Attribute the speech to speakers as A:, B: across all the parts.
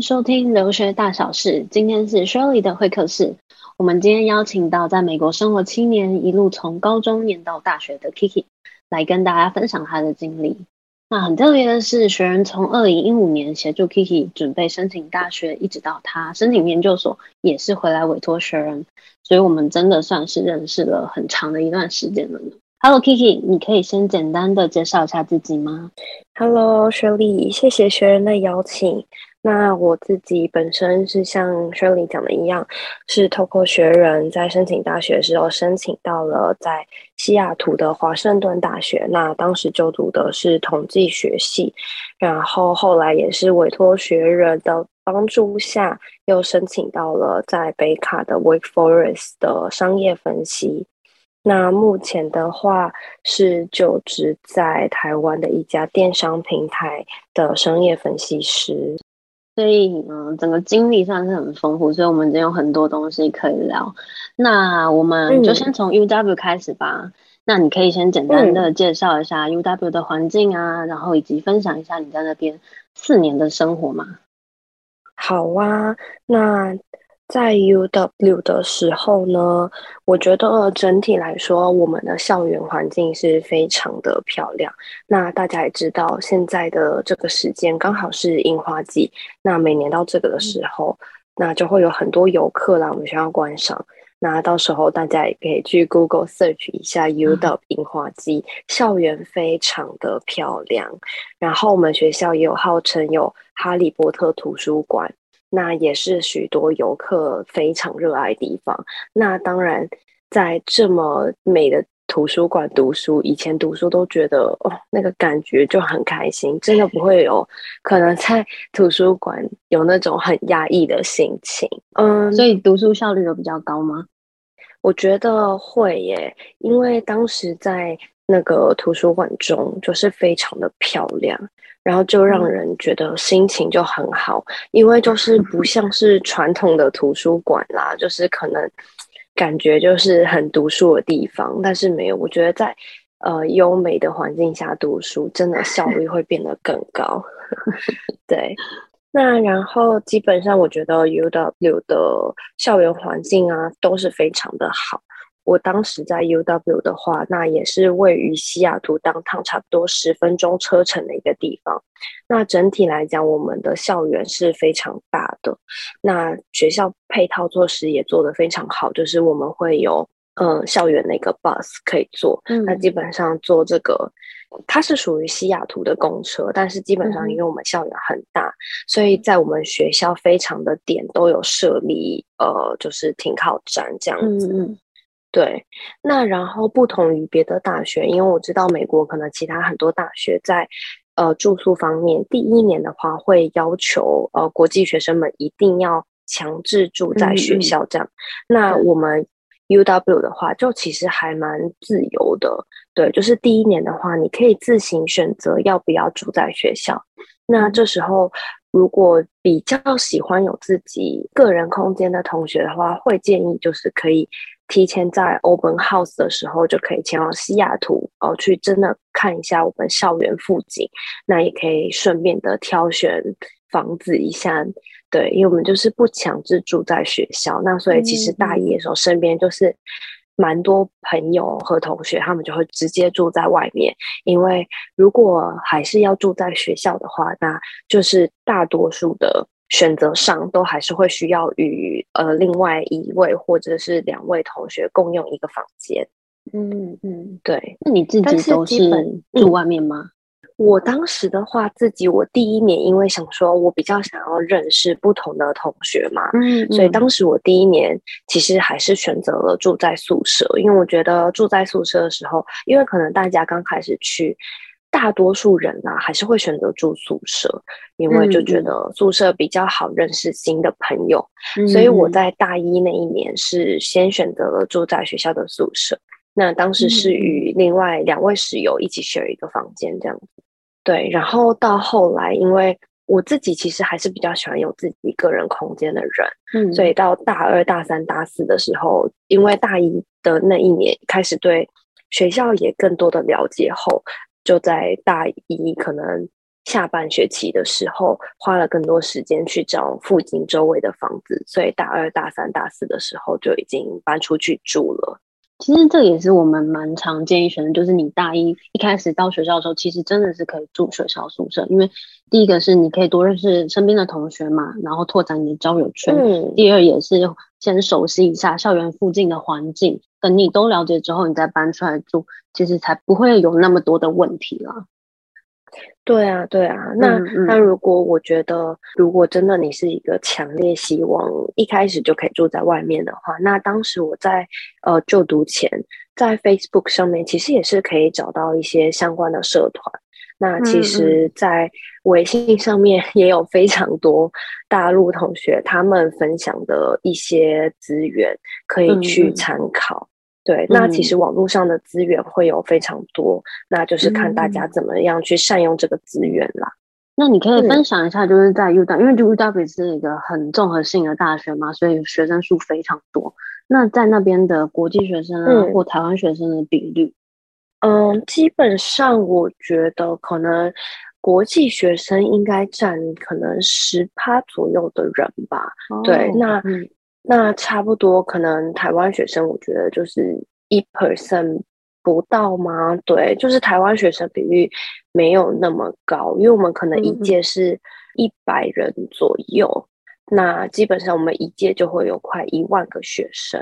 A: 收听留学大小事。今天是 Shirley 的会客室。我们今天邀请到在美国生活七年，一路从高中念到大学的 Kiki 来跟大家分享她的经历。那很特别的是，学人从二零一五年协助 Kiki 准备申请大学，一直到她申请研究所，也是回来委托学人。所以我们真的算是认识了很长的一段时间了呢。Hello Kiki，你可以先简单的介绍一下自己吗
B: ？Hello Shirley，谢谢学人的邀请。那我自己本身是像 Shirley 讲的一样，是透过学人在申请大学时候申请到了在西雅图的华盛顿大学。那当时就读的是统计学系，然后后来也是委托学人的帮助下，又申请到了在北卡的 Wake Forest 的商业分析。那目前的话是就职在台湾的一家电商平台的商业分析师。
A: 所以，嗯，整个经历算是很丰富，所以我们已经有很多东西可以聊。那我们就先从 UW 开始吧。嗯、那你可以先简单的介绍一下 UW 的环境啊，嗯、然后以及分享一下你在那边四年的生活吗？
B: 好啊，那。在 UW 的时候呢，我觉得整体来说，我们的校园环境是非常的漂亮。那大家也知道，现在的这个时间刚好是樱花季。那每年到这个的时候，嗯、那就会有很多游客来我们学校观赏。那到时候大家也可以去 Google search 一下 UW 樱花季，嗯、校园非常的漂亮。然后我们学校也有号称有哈利波特图书馆。那也是许多游客非常热爱的地方。那当然，在这么美的图书馆读书，以前读书都觉得哦，那个感觉就很开心，真的不会有可能在 图书馆有那种很压抑的心情。
A: 嗯，所以读书效率有比较高吗？
B: 我觉得会耶，因为当时在那个图书馆中，就是非常的漂亮。然后就让人觉得心情就很好，因为就是不像是传统的图书馆啦，就是可能感觉就是很读书的地方，但是没有，我觉得在呃优美的环境下读书，真的效率会变得更高。对，那然后基本上我觉得 UW 的校园环境啊都是非常的好。我当时在 UW 的话，那也是位于西雅图 downtown 差不多十分钟车程的一个地方。那整体来讲，我们的校园是非常大的。那学校配套措施也做得非常好，就是我们会有嗯、呃、校园那个 bus 可以坐。嗯、那基本上坐这个，它是属于西雅图的公车，但是基本上因为我们校园很大，嗯、所以在我们学校非常的点都有设立呃，就是停靠站这样子。嗯对，那然后不同于别的大学，因为我知道美国可能其他很多大学在呃住宿方面，第一年的话会要求呃国际学生们一定要强制住在学校这样。嗯、那我们 UW 的话，就其实还蛮自由的。对，就是第一年的话，你可以自行选择要不要住在学校。那这时候，如果比较喜欢有自己个人空间的同学的话，会建议就是可以。提前在 Open House 的时候就可以前往西雅图哦，去真的看一下我们校园附近，那也可以顺便的挑选房子一下，对，因为我们就是不强制住在学校，那所以其实大一的时候身边就是蛮多朋友和同学，他们就会直接住在外面，因为如果还是要住在学校的话，那就是大多数的。选择上都还是会需要与呃另外一位或者是两位同学共用一个房间。嗯嗯，对。
A: 那你自己都是住外面吗？
B: 我当时的话，自己我第一年因为想说我比较想要认识不同的同学嘛，嗯，嗯，所以当时我第一年其实还是选择了住在宿舍，因为我觉得住在宿舍的时候，因为可能大家刚开始去。大多数人啊，还是会选择住宿舍，因为就觉得宿舍比较好认识新的朋友。嗯、所以我在大一那一年是先选择了住在学校的宿舍。那当时是与另外两位室友一起 share 一个房间这样子。对，然后到后来，因为我自己其实还是比较喜欢有自己个人空间的人，嗯，所以到大二、大三、大四的时候，因为大一的那一年开始对学校也更多的了解后。就在大一可能下半学期的时候花了更多时间去找附近周围的房子，所以大二、大三、大四的时候就已经搬出去住了。
A: 其实这也是我们蛮常建议学生，就是你大一一开始到学校的时候，其实真的是可以住学校宿舍，因为第一个是你可以多认识身边的同学嘛，然后拓展你的交友圈。嗯。第二也是先熟悉一下校园附近的环境，等你都了解之后，你再搬出来住，其实才不会有那么多的问题了。
B: 对啊，对啊，那、嗯嗯、那如果我觉得，如果真的你是一个强烈希望一开始就可以住在外面的话，那当时我在呃就读前，在 Facebook 上面其实也是可以找到一些相关的社团。那其实，在微信上面也有非常多大陆同学他们分享的一些资源可以去参考。嗯对，那其实网络上的资源会有非常多，嗯，那就是看大家怎么样去善用这个资源啦。
A: 那你可以分享一下，就是在 UW，因为 UW 是一个很综合性的大学嘛，所以学生数非常多。那在那边的国际学生啊，嗯，或台湾学生的比率，
B: 嗯，基本上我觉得可能国际学生应该占可能十趴左右的人吧。哦，对，那。嗯那差不多，可能台湾学生，我觉得就是一 percent 不到吗？对，就是台湾学生比率没有那么高，因为我们可能一届是一百人左右，嗯，那基本上我们一届就会有快一万个学生，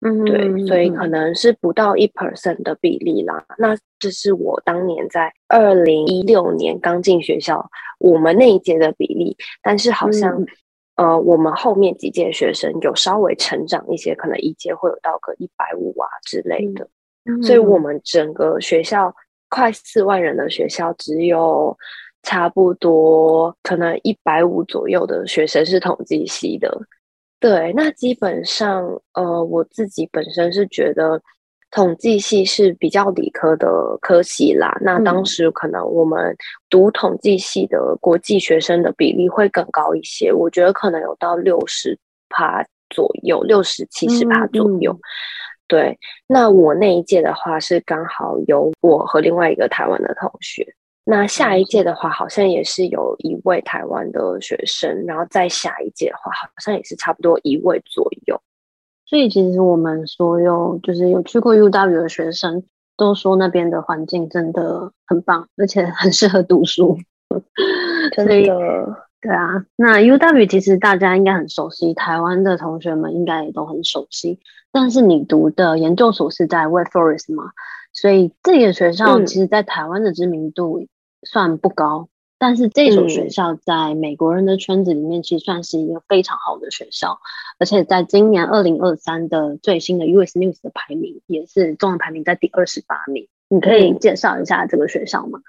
B: 嗯，对，所以可能是不到一 percent 的比例啦。那这是我当年在二零一六年刚进学校，我们那一届的比例，但是好像，嗯。呃，我们后面几届学生有稍微成长一些，可能一届会有到个一百五啊之类的，嗯，所以我们整个学校快四万人的学校，只有差不多可能一百五左右的学生是统计系的。对，那基本上，呃，我自己本身是觉得。统计系是比较理科的科系啦，那当时可能我们读统计系的国际学生的比例会更高一些，我觉得可能有到六十趴左右，六十七十趴左右。嗯嗯。对，那我那一届的话是刚好有我和另外一个台湾的同学，那下一届的话好像也是有一位台湾的学生，然后再下一届的话好像也是差不多一位左右。
A: 所以其实我们所有就是有去过 UW 的学生都说那边的环境真的很棒，而且很适合读书。
B: 真的，
A: 对啊。那 UW 其实大家应该很熟悉，台湾的同学们应该也都很熟悉。但是你读的研究所是在 Wake Forest 嘛，所以这个学校其实在台湾的知名度算不高。嗯但是这所学校在美国人的圈子里面，其实算是一个非常好的学校，嗯、而且在今年二零二三的最新的 US News 的排名，也是中文排名在第二十八名。你可以介绍一下这个学校吗？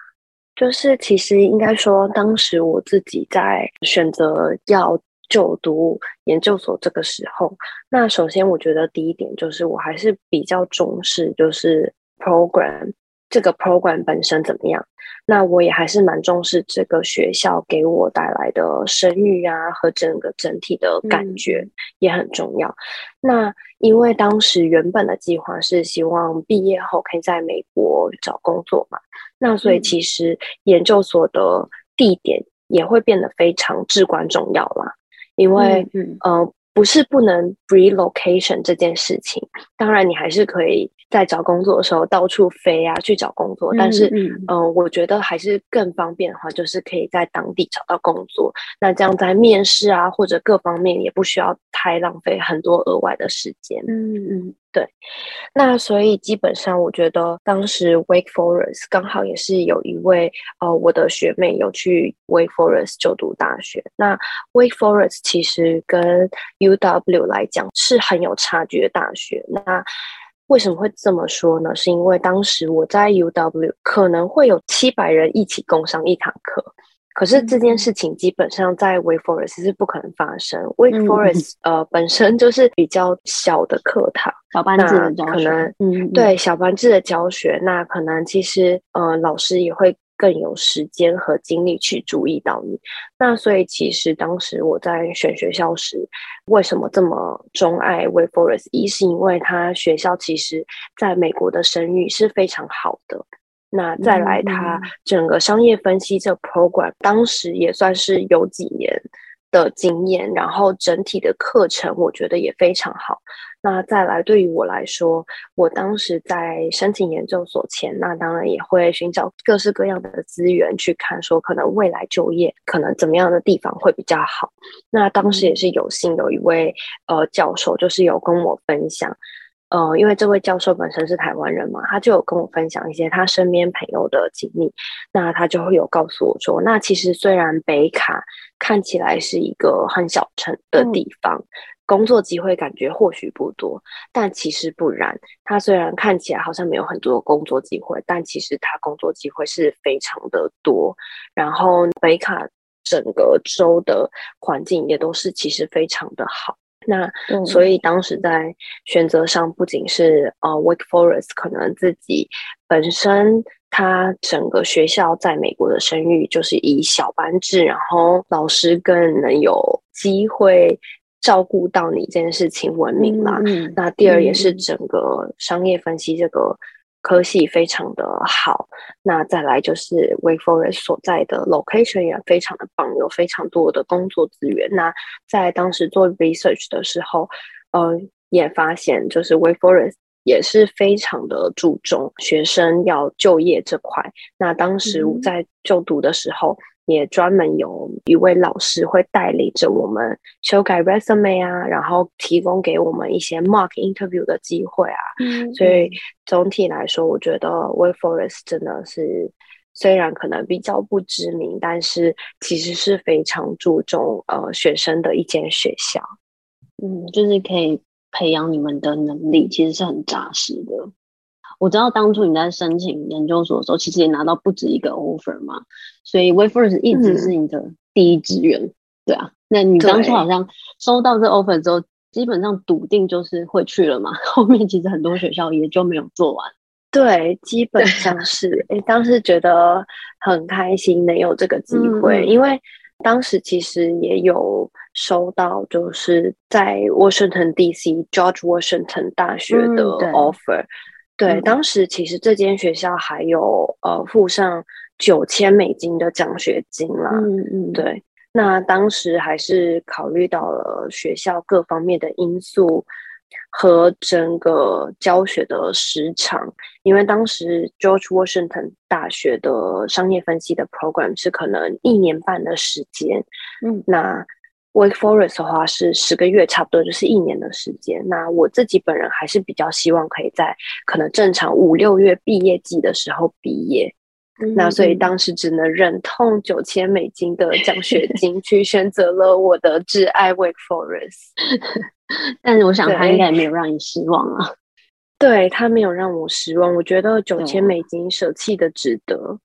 B: 就是其实应该说，当时我自己在选择要就读研究所这个时候，那首先我觉得第一点就是我还是比较重视，就是 program 这个 program 本身怎么样。那我也还是蛮重视这个学校给我带来的声誉啊，和整个整体的感觉也很重要。嗯。那因为当时原本的计划是希望毕业后可以在美国找工作嘛，那所以其实研究所的地点也会变得非常至关重要啦。因为嗯，呃，不是不能 relocation 这件事情，当然你还是可以。在找工作的时候到处飞啊，去找工作。但是，嗯，嗯、呃，我觉得还是更方便的话，就是可以在当地找到工作。那这样在面试啊，或者各方面也不需要太浪费很多额外的时间。嗯嗯，对。那所以基本上，我觉得当时 Wake Forest 刚好也是有一位呃，我的学妹有去 Wake Forest 就读大学。那 Wake Forest 其实跟 UW 来讲是很有差距的大学。那为什么会这么说呢？是因为当时我在 UW 可能会有七百人一起共上一堂课，可是这件事情基本上在 Wake Forest 是不可能发生。嗯、Wake Forest 呃本身就是比较小的课堂，
A: 小班制的教学，
B: 可能嗯对小班制的教学，那可能其实呃老师也会。更有时间和精力去注意到你，那所以其实当时我在选学校时，为什么这么钟爱 Wake Forest？一是因为他学校其实在美国的声誉是非常好的，那再来，他整个商业分析这 program，当时也算是有几年的经验，然后整体的课程我觉得也非常好。那再来，对于我来说，我当时在申请研究所前，那当然也会寻找各式各样的资源去看，说可能未来就业可能怎么样的地方会比较好。那当时也是有幸有一位呃教授，就是有跟我分享，呃，因为这位教授本身是台湾人嘛，他就有跟我分享一些他身边朋友的经历。那他就会有告诉我说，那其实虽然北卡看起来是一个很小城的地方。嗯工作机会感觉或许不多，但其实不然。它虽然看起来好像没有很多工作机会，但其实它工作机会是非常的多。然后北卡整个州的环境也都是其实非常的好。那、嗯、所以当时在选择上，不仅是呃 Wake Forest 可能自己本身，它整个学校在美国的声誉就是以小班制，然后老师更能有机会。照顾到你这件事情闻名啦。嗯、那第二也是整个商业分析这个科系非常的好。嗯、那再来就是 Wake Forest 所在的 location 也非常的棒，有非常多的工作资源。那在当时做 research 的时候，呃，也发现就是 Wake Forest 也是非常的注重学生要就业这块。那当时我在就读的时候。嗯也专门有一位老师会带领着我们修改 resume 啊，然后提供给我们一些 mock interview 的机会啊。嗯，所以总体来说，我觉得 Wake Forest 真的是虽然可能比较不知名，但是其实是非常注重呃学生的一间学校。
A: 嗯，就是可以培养你们的能力，其实是很扎实的。我知道当初你在申请研究所的时候，其实也拿到不止一个 offer 嘛，所以 Wake Forest 一直是你的第一志愿，嗯、对啊。那你当初好像收到这 offer 之后，基本上笃定就是会去了嘛。后面其实很多学校也就没有做完。
B: 对，基本上是。哎，当时觉得很开心能有这个机会，嗯、因为当时其实也有收到，就是在 Washington D.C. George Washington 大学的 offer、嗯。对，当时其实这间学校还有呃附上九千美金的奖学金啦。嗯嗯，对，那当时还是考虑到了学校各方面的因素和整个教学的时长，因为当时 George Washington 大学的商业分析的 program 是可能一年半的时间。嗯，那。Wake Forest 的话是十个月，差不多就是一年的时间。那我自己本人还是比较希望可以在可能正常五六月毕业季的时候毕业。嗯、那所以当时只能忍痛九千美金的奖学金去选择了我的挚爱 Wake Forest。
A: 但是我想他应该也没有让你失望啊。
B: 对，他没有让我失望，我觉得九千美金舍弃的值得。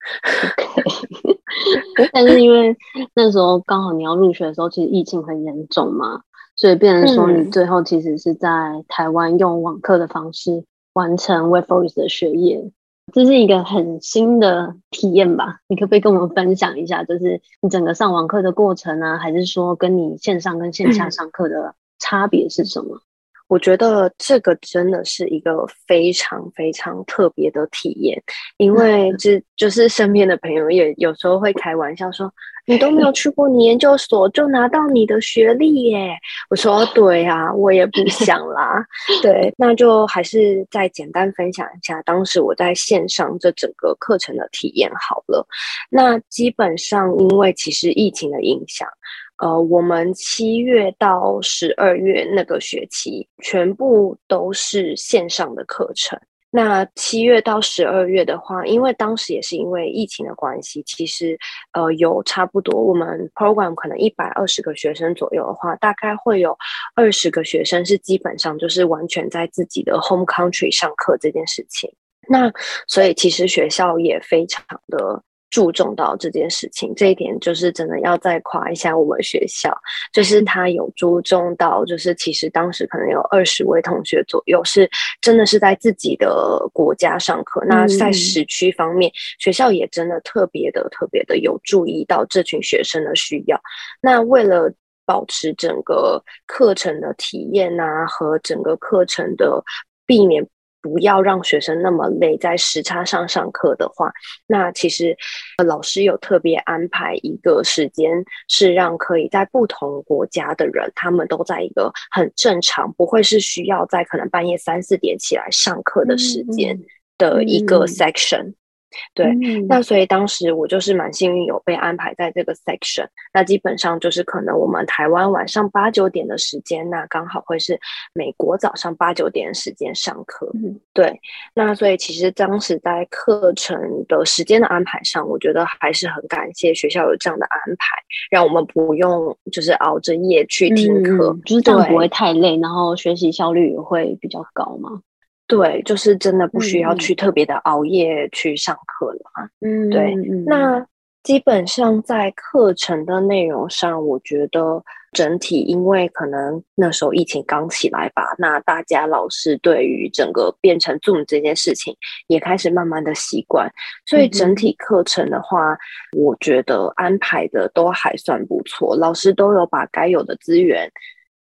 A: 但是因为那时候刚好你要入学的时候，其实疫情很严重嘛，所以变成说你最后其实是在台湾用网课的方式完成 Forest 的学业，这是一个很新的体验吧？你可不可以跟我们分享一下，就是你整个上网课的过程呢、啊，还是说跟你线上跟线下上课的差别是什么？嗯
B: 我觉得这个真的是一个非常非常特别的体验，因为这就是身边的朋友也有时候会开玩笑说：“你都没有去过你研究所，就拿到你的学历耶。”我说：“对啊，我也不想啦。”对，那就还是再简单分享一下当时我在线上这整个课程的体验好了。那基本上因为其实疫情的影响。呃，我们七月到十二月那个学期，全部都是线上的课程。那七月到十二月的话，因为当时也是因为疫情的关系，其实呃有差不多我们 program 可能一百二十个学生左右的话，大概会有二十个学生是基本上就是完全在自己的 home country 上课这件事情。那所以其实学校也非常的。注重到这件事情，这一点就是真的要再夸一下我们学校，就是他有注重到，就是其实当时可能有二十位同学左右是真的是在自己的国家上课。那在时区方面，学校也真的特别的特别的有注意到这群学生的需要。那为了保持整个课程的体验啊，和整个课程的避免不要让学生那么累，在时差上上课的话，那其实老师有特别安排一个时间，是让可以在不同国家的人，他们都在一个很正常，不会是需要在可能半夜三四点起来上课的时间的一个 section。嗯嗯对，嗯、那所以当时我就是蛮幸运，有被安排在这个 section。那基本上就是可能我们台湾晚上八九点的时间，那刚好会是美国早上八九点的时间上课。嗯，对。那所以其实当时在课程的时间的安排上，我觉得还是很感谢学校有这样的安排，让我们不用就是熬着夜去听课，
A: 嗯、就是这样不会太累，然后学习效率也会比较高嘛。
B: 对，就是真的不需要去特别的熬夜去上课了嘛。嗯，对。那基本上在课程的内容上，我觉得整体因为可能那时候疫情刚起来吧，那大家老师对于整个变成 Zoom 这件事情也开始慢慢的习惯，所以整体课程的话，我觉得安排的都还算不错，老师都有把该有的资源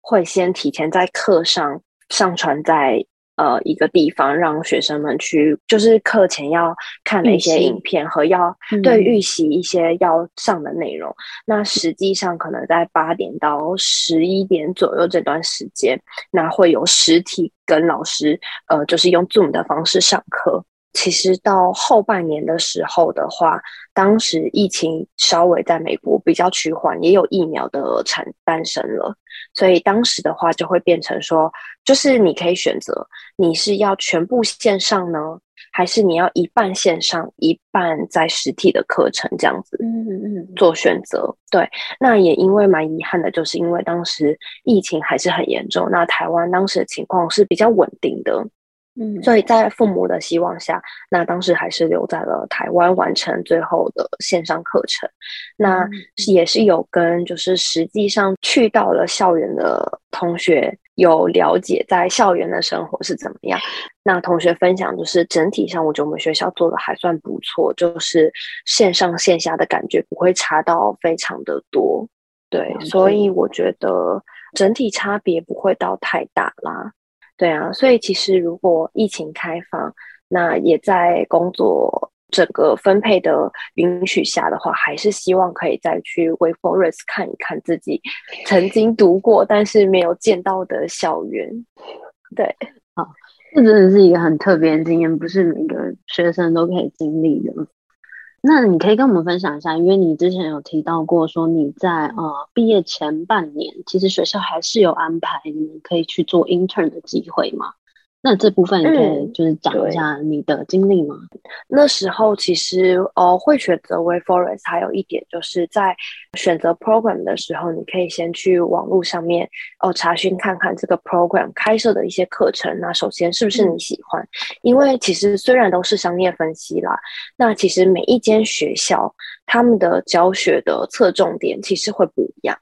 B: 会先提前在课上上传在。呃，一个地方让学生们去，就是课前要看的一些影片和要对预习一些要上的内容。嗯、那实际上可能在八点到十一点左右这段时间，那会有实体跟老师，呃，就是用 Zoom 的方式上课。其实到后半年的时候的话，当时疫情稍微在美国比较趋缓，也有疫苗的产诞生了，所以当时的话就会变成说，就是你可以选择，你是要全部线上呢，还是你要一半线上，一半在实体的课程这样子，嗯嗯嗯，做选择。对，那也因为蛮遗憾的，就是因为当时疫情还是很严重，那台湾当时的情况是比较稳定的。嗯，所以在父母的希望下，那当时还是留在了台湾完成最后的线上课程。那也是有跟就是实际上去到了校园的同学有了解在校园的生活是怎么样。那同学分享就是整体上，我觉得我们学校做的还算不错，就是线上线下的感觉不会差到非常的多。对，所以我觉得整体差别不会到太大啦。对啊，所以其实如果疫情开放，那也在工作整个分配的允许下的话，还是希望可以再去 Wake Forest 看一看自己曾经读过但是没有见到的校园。对，好，这真的是一个很特别的经验，不是每个学生都可以经历的。那你可以跟我们分享一下，因为你之前有提到过，说你在呃毕业前半年，其实学校还是有安排你们可以去做 intern 的机会嘛？那这部分你可以就是讲一下你的经历吗？嗯、那时候其实哦会选择 Wake Forest，还有一点就是在选择 program 的时候，你可以先去网络上面哦、呃、查询看看这个 program 开设的一些课程。那首先是不是你喜欢？嗯、因为其实虽然都是商业分析啦，那其实每一间学校他们的教学的侧重点其实会不一样。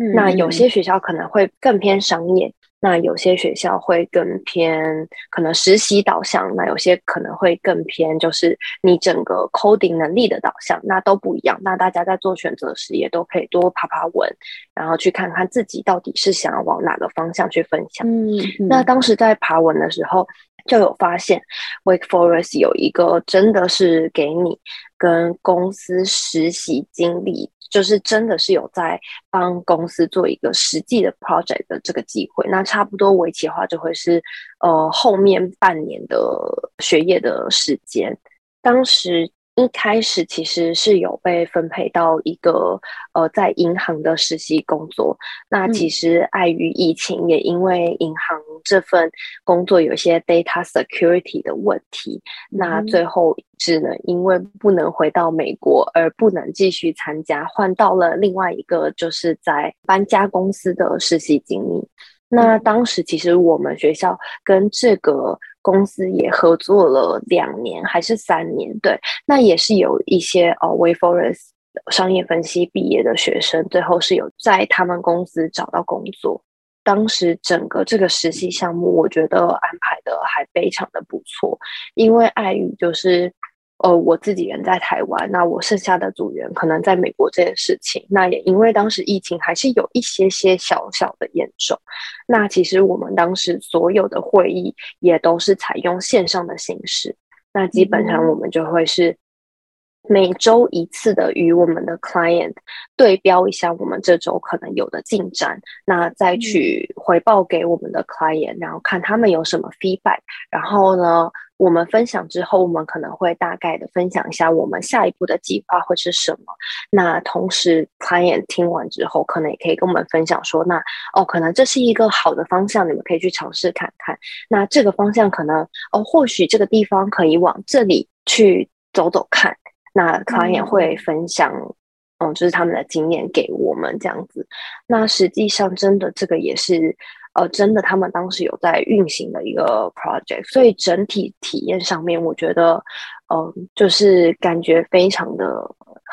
B: 嗯、那有些学校可能会更偏商业。那有些学校会更偏可能实习导向，那有些可能会更偏就是你整个 coding 能力的导向，那都不一样。那大家在做选择时也都可以多爬爬文，然后去看看自己到底是想要往哪个方向去分享。嗯，嗯，那当时在爬文的时候，就有发现 Wake Forest 有一个真的是给你跟公司实习经历。就是真的是有在帮公司做一个实际的 project 的这个机会，那差不多为期的话就会是呃后面半年的学业的时间，当时。一开始其实是有被分配到一个呃在银行的实习工作，那其实碍于疫情，也因为银行这份工作有些 data security 的问题，嗯、那最后只能因为不能回到美国而不能继续参加，换到了另外一个就是在搬家公司的实习经历。那当时其实我们学校跟这个公司也合作了两年还是三年，对，那也是有一些哦，Way Forest 商业分析毕业的学生，最后是有在他们公司找到工作。当时整个这个实习项目，我觉得安排的还非常的不错，因为碍于就是呃，我自己人在台湾，那我剩下的组员可能在美国这件事情，那也因为当时疫情还是有一些些小小的严重，那其实我们当时所有的会议也都是采用线上的形式，那基本上我们就会是。每周一次的与我们的 client 对标一下我们这周可能有的进展，那再去回报给我们的 client，然后看他们有什么 feedback，然后呢，我们分享之后，我们可能会大概的分享一下我们下一步的计划会是什么。那同时 client 听完之后，可能也可以跟我们分享说，那哦，可能这是一个好的方向，你们可以去尝试看看。那这个方向可能哦，或许这个地方可以往这里去走走看。那 client 会分享，嗯，就是他们的经验给我们这样子。那实际上，真的这个也是，呃，真的他们当时有在运行的一个 project，所以整体体验上面，我觉得，嗯、呃，就是感觉非常的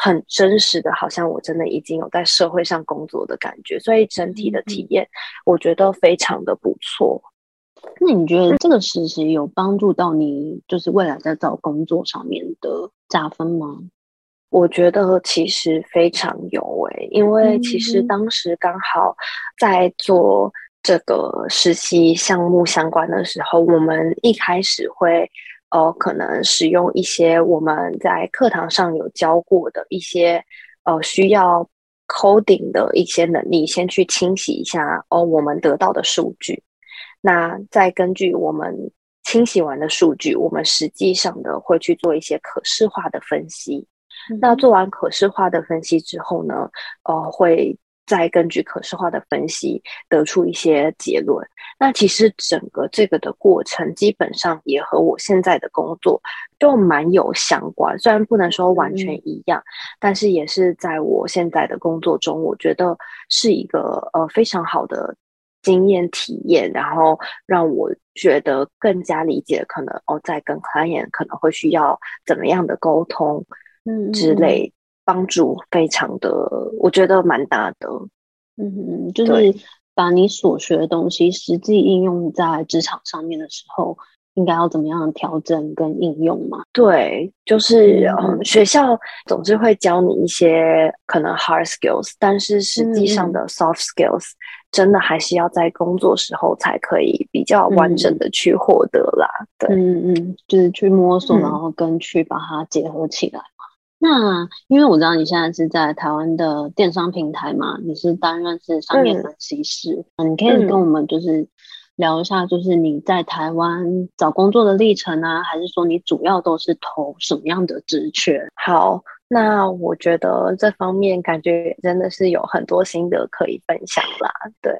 B: 很真实的，好像我真的已经有在社会上工作的感觉。所以整体的体验，我觉得非常的不错。
A: 那你觉得这个实习有帮助到你，就是未来在找工作上面的加分吗？
B: 我觉得其实非常有诶、欸，因为其实当时刚好在做这个实习项目相关的时候，我们一开始会呃可能使用一些我们在课堂上有教过的一些呃需要 coding 的一些能力，先去清洗一下哦我们得到的数据。那再根据我们清洗完的数据，我们实际上的会去做一些可视化的分析。嗯、那做完可视化的分析之后呢，呃，会再根据可视化的分析得出一些结论。那其实整个这个的过程，基本上也和我现在的工作就蛮有相关。虽然不能说完全一样，嗯、但是也是在我现在的工作中，我觉得是一个呃非常好的。经验体验，然后让我觉得更加理解，可能哦，在跟 client 可能会需要怎么样的沟通，嗯之类，帮助非常的，我觉得蛮大的。
A: 嗯嗯，就是把你所学的东西实际应用在职场上面的时候。应该要怎么样调整跟应用嘛？
B: 对，就是嗯，嗯，学校总是会教你一些可能 hard skills，但是实际上的 soft skills，嗯，真的还是要在工作时候才可以比较完整的去获得啦。嗯，对，
A: 嗯嗯，就是去摸索，然后跟去把它结合起来嘛。嗯，那因为我知道你现在是在台湾的电商平台嘛，你是担任是商业分析师，嗯，你可以跟我们就是。聊一下，就是你在台湾找工作的历程啊，还是说你主要都是投什么样的职缺？
B: 好，那我觉得这方面感觉真的是有很多心得可以分享啦。对，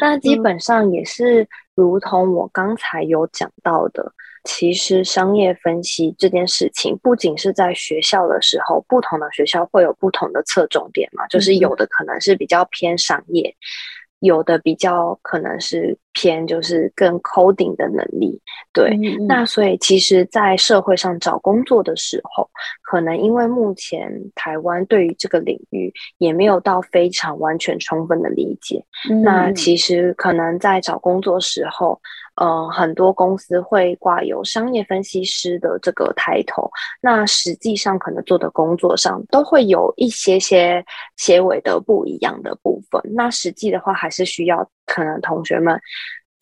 B: 那基本上也是如同我刚才有讲到的，嗯、其实商业分析这件事情，不仅是在学校的时候，不同的学校会有不同的侧重点嘛，就是有的可能是比较偏商业。嗯有的比较可能是偏就是更 coding 的能力，对，那所以其实，在社会上找工作的时候，可能因为目前台湾对于这个领域也没有到非常完全充分的理解，那其实可能在找工作时候。呃，很多公司会挂有商业分析师的这个抬头，那实际上可能做的工作上都会有一些些些尾的不一样的部分。那实际的话，还是需要可能同学们。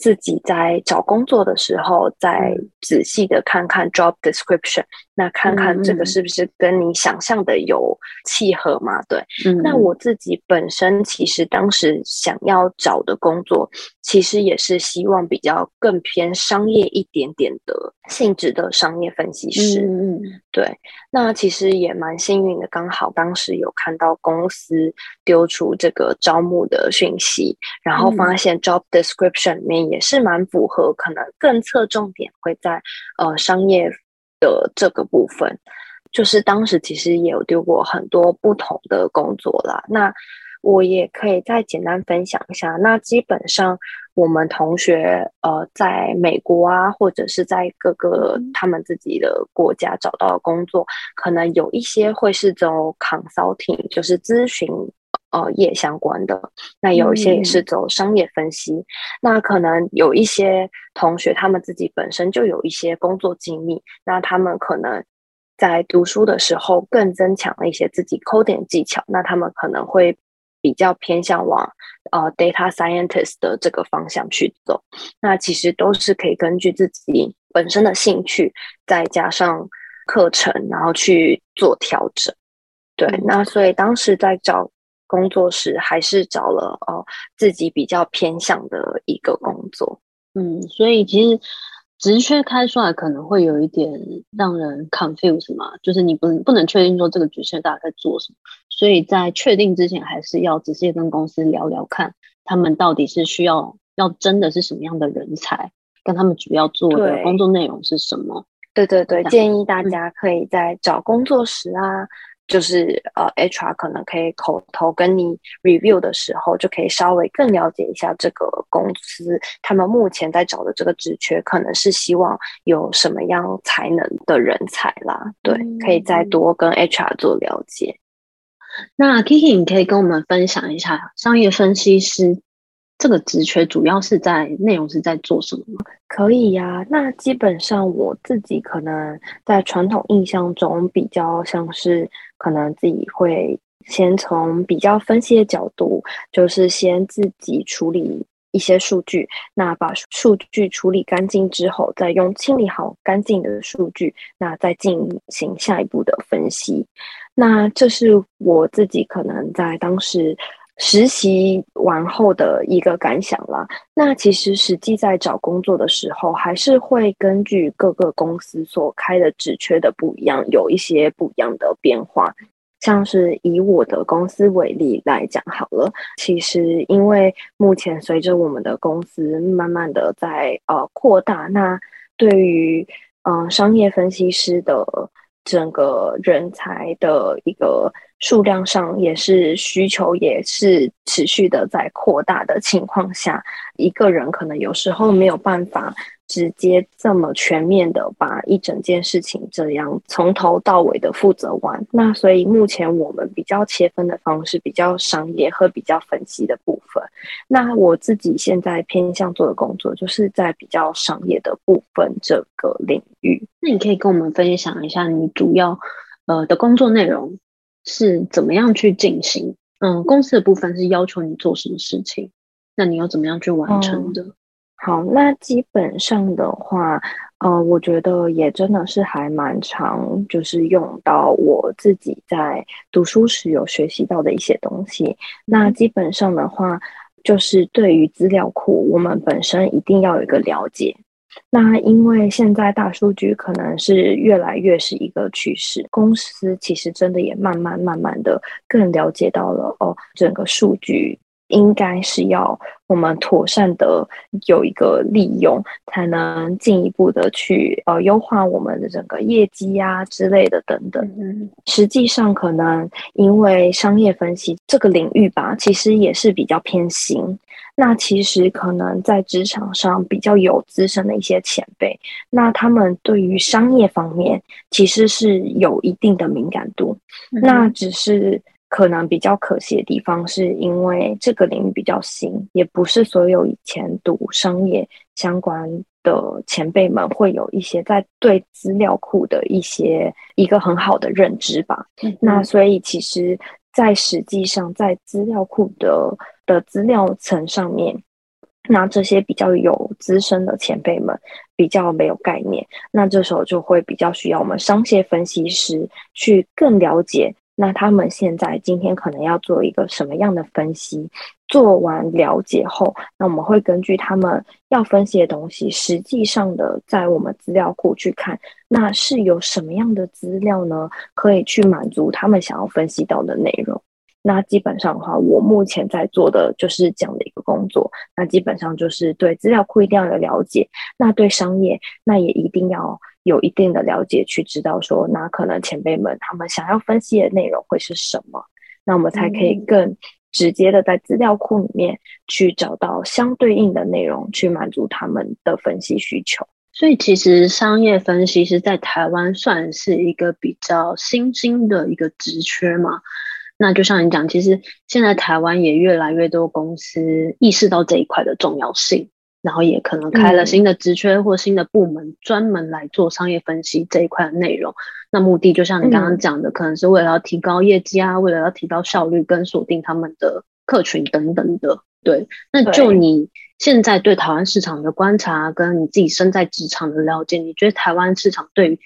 B: 自己在找工作的时候，再仔细的看看 job description，那看看这个是不是跟你想象的有契合嘛？对，嗯，那我自己本身其实当时想要找的工作，其实也是希望比较更偏商业一点点的性质的商业分析师。嗯，对，那其实也蛮幸运的，刚好当时有看到公司丢出这个招募的讯息，然后发现 job description 里面。也是蛮符合，可能更侧重点会在呃商业的这个部分。就是当时其实也有丢过很多不同的工作啦，那我也可以再简单分享一下。那基本上我们同学呃在美国啊，或者是在各个他们自己的国家找到的工作，可能有一些会是走 consulting，就是咨询。呃，业相关的，那有一些也是走商业分析，嗯、那可能有一些同学他们自己本身就有一些工作经历，那他们可能在读书的时候更增强了一些自己 coding 技巧，那他们可能会比较偏向往呃 data scientist 的这个方向去走。那其实都是可以根据自己本身的兴趣，再加上课程，然后去做调整。对，嗯、那所以当时在找工作时，还是找了哦、呃、自己比较偏向的一个工作。
A: 嗯，所以其实。职缺开出来可能会有一点让人 confuse 嘛，就是你不能不能确定说这个职缺大概在做什么，所以在确定之前还是要仔细跟公司聊聊看，他们到底是需要要真的是什么样的人才，跟他们主要做的工作内容是什么。
B: 对对对，建议大家可以在找工作时啊。嗯就是呃，HR 可能可以口头跟你 review 的时候，就可以稍微更了解一下这个公司，他们目前在找的这个职缺，可能是希望有什么样才能的人才啦。对，可以再多跟 HR 做了解。
A: 那 Kiki，你可以跟我们分享一下商业分析师。这个职缺主要是在内容是在做什么吗？
B: 可以呀、那基本上我自己可能在传统印象中比较像是，可能自己会先从比较分析的角度，就是先自己处理一些数据，那把数据处理干净之后，再用清理好干净的数据，那再进行下一步的分析。那这是我自己可能在当时。实习完后的一个感想啦，那其实实际在找工作的时候，还是会根据各个公司所开的职缺的不一样，有一些不一样的变化。像是以我的公司为例来讲好了，其实因为目前随着我们的公司慢慢的在呃扩大，那对于嗯、呃、商业分析师的整个人才的一个。数量上也是需求，也是持续的在扩大的情况下，一个人可能有时候没有办法直接这么全面的把一整件事情这样从头到尾的负责完。那所以目前我们比较切分的方式比较商业和比较分析的部分。那我自己现在偏向做的工作就是在比较商业的部分这个领域。
A: 那你可以跟我们分享一下你主要呃的工作内容。是怎么样去进行？嗯，公司的部分是要求你做什么事情，那你要怎么样去完成的？
B: 好，那基本上的话，呃，我觉得也真的是还蛮常，就是用到我自己在读书时有学习到的一些东西。那基本上的话，就是对于资料库，我们本身一定要有一个了解。那因为现在大数据可能是越来越是一个趋势，公司其实真的也慢慢慢慢的更了解到了哦，整个数据应该是要我们妥善的有一个利用，才能进一步的去呃优化我们的整个业绩啊之类的等等。嗯，实际上可能因为商业分析这个领域吧，其实也是比较偏新。那其实可能在职场上比较有资深的一些前辈，那他们对于商业方面其实是有一定的敏感度。嗯、那只是可能比较可惜的地方，是因为这个领域比较新，也不是所有以前读商业相关的前辈们会有一些在对资料库的一些一个很好的认知吧。嗯、那所以其实，在实际上在资料库的。的资料层上面，那这些比较有资深的前辈们比较没有概念，那这时候就会比较需要我们商业分析师去更了解，那他们现在今天可能要做一个什么样的分析，做完了解后，那我们会根据他们要分析的东西，实际上的在我们资料库去看，那是有什么样的资料呢？可以去满足他们想要分析到的内容。那基本上的话，我目前在做的就是这样的一个工作。那基本上就是对资料库一定要有了解，那对商业那也一定要有一定的了解，去知道说，那可能前辈们他们想要分析的内容会是什么，那我们才可以更直接的在资料库里面去找到相对应的内容，去满足他们的分析需求。
A: 所以，其实商业分析师在台湾算是一个比较新兴的一个职缺嘛。那就像你讲，其实现在台湾也越来越多公司意识到这一块的重要性，然后也可能开了新的职缺或新的部门，专门来做商业分析这一块的内容。那目的就像你刚刚讲的，可能是为了要提高业绩啊，为了要提高效率跟锁定他们的客群等等的。对，那就你现在对台湾市场的观察，跟你自己身在职场的了解，你觉得台湾市场对于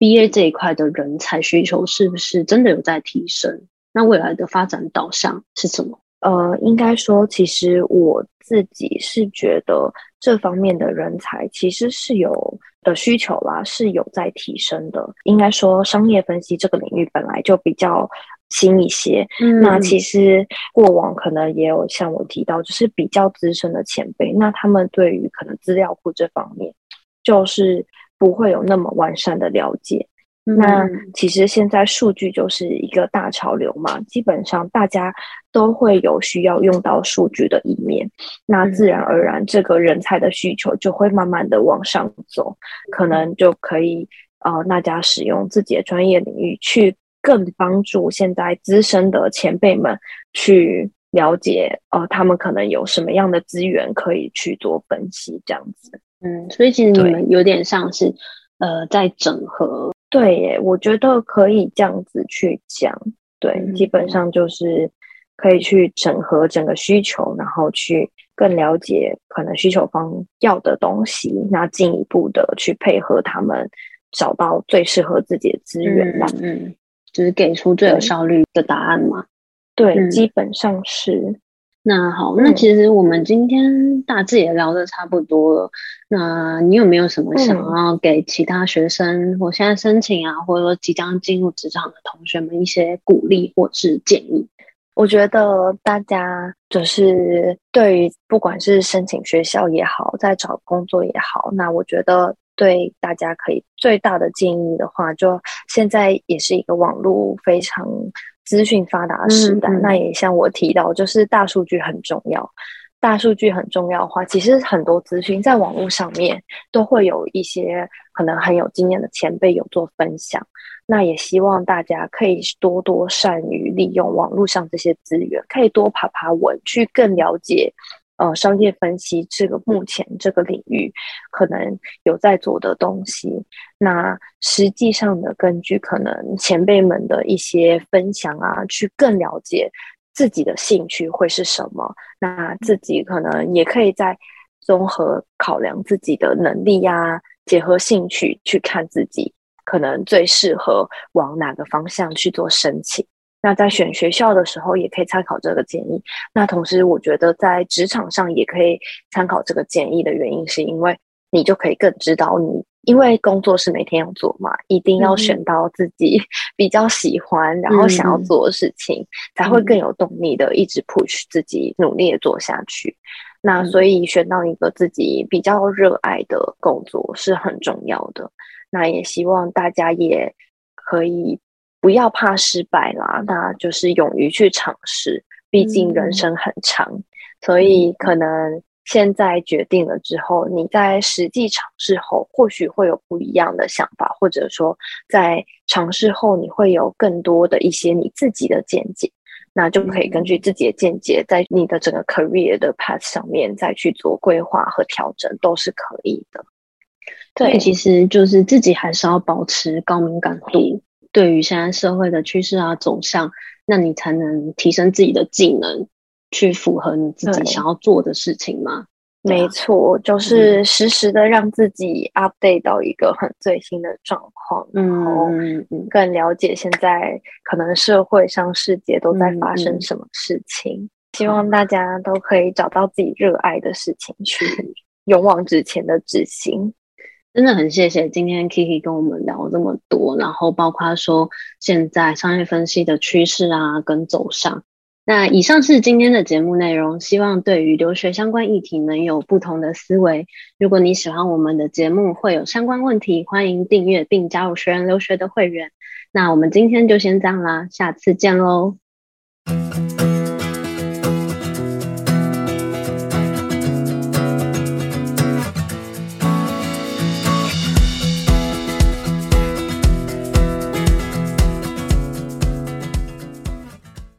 A: BA 这一块的人才需求是不是真的有在提升？那未来的发展导向是什么？
B: 呃，应该说，其实我自己是觉得这方面的人才其实是有的需求啦，是有在提升的。应该说，商业分析这个领域本来就比较新一些。嗯，那其实过往可能也有像我提到，就是比较资深的前辈，那他们对于可能资料库这方面，就是不会有那么完善的了解。那其实现在数据就是一个大潮流嘛，基本上大家都会有需要用到数据的一面，那自然而然这个人才的需求就会慢慢的往上走，可能就可以呃大家使用自己的专业领域去更帮助现在资深的前辈们去了解呃他们可能有什么样的资源可以去做分析这样子。
A: 嗯，所以其实你们有点像是呃在整合。
B: 对耶，我觉得可以这样子去讲。对，嗯、基本上就是可以去整合整个需求，然后去更了解可能需求方要的东西，那进一步的去配合他们，找到最适合自己的资源吧。
A: 嗯，嗯，就是给出最有效率的答案嘛。
B: 对，对，基本上是。
A: 那好，那其实我们今天大致也聊的差不多了。嗯、那你有没有什么想要给其他学生，或现在申请啊，或者说即将进入职场的同学们一些鼓励或是建议？
B: 我觉得大家就是对于不管是申请学校也好，在找工作也好，那我觉得对大家可以最大的建议的话，就现在也是一个网络非常。资讯发达的时代，嗯嗯，那也像我提到，就是大数据很重要。大数据很重要的话，其实很多资讯在网络上面都会有一些可能很有经验的前辈有做分享。那也希望大家可以多多善于利用网络上这些资源，可以多爬爬文，去更了解。呃，商业分析这个目前这个领域可能有在做的东西，那实际上的根据可能前辈们的一些分享啊，去更了解自己的兴趣会是什么，那自己可能也可以在综合考量自己的能力呀、啊，结合兴趣去看自己可能最适合往哪个方向去做申请。那在选学校的时候，也可以参考这个建议。那同时，我觉得在职场上也可以参考这个建议的原因，是因为你就可以更知道你，因为工作是每天要做嘛，一定要选到自己 比较喜欢，嗯、然后想要做的事情，嗯、才会更有动力的一直 push 自己努力的做下去。那所以选到一个自己比较热爱的工作是很重要的。那也希望大家也可以。不要怕失败啦，那就是勇于去尝试。毕竟人生很长，嗯、所以可能现在决定了之后，你在实际尝试后，或许会有不一样的想法，或者说在尝试后，你会有更多的一些你自己的见解，那就可以根据自己的见解，在你的整个 career 的 path 上面再去做规划和调整，都是可以的。
A: 对，其实就是自己还是要保持高敏感度。对于现在社会的趋势啊走向，那你才能提升自己的技能，去符合你自己想要做的事情吗？
B: 没错，就是实时的让自己 update 到一个很最新的状况，嗯、然后更了解现在可能社会上世界都在发生什么事情。嗯嗯、希望大家都可以找到自己热爱的事情，去 勇往直前的执行。
A: 真的很谢谢今天 Kiki 跟我们聊这么多，然后包括说现在商业分析的趋势啊跟走向。那以上是今天的节目内容，希望对于留学相关议题能有不同的思维。如果你喜欢我们的节目，会有相关问题，欢迎订阅并加入学人留学的会员。那我们今天就先这样啦，下次见喽。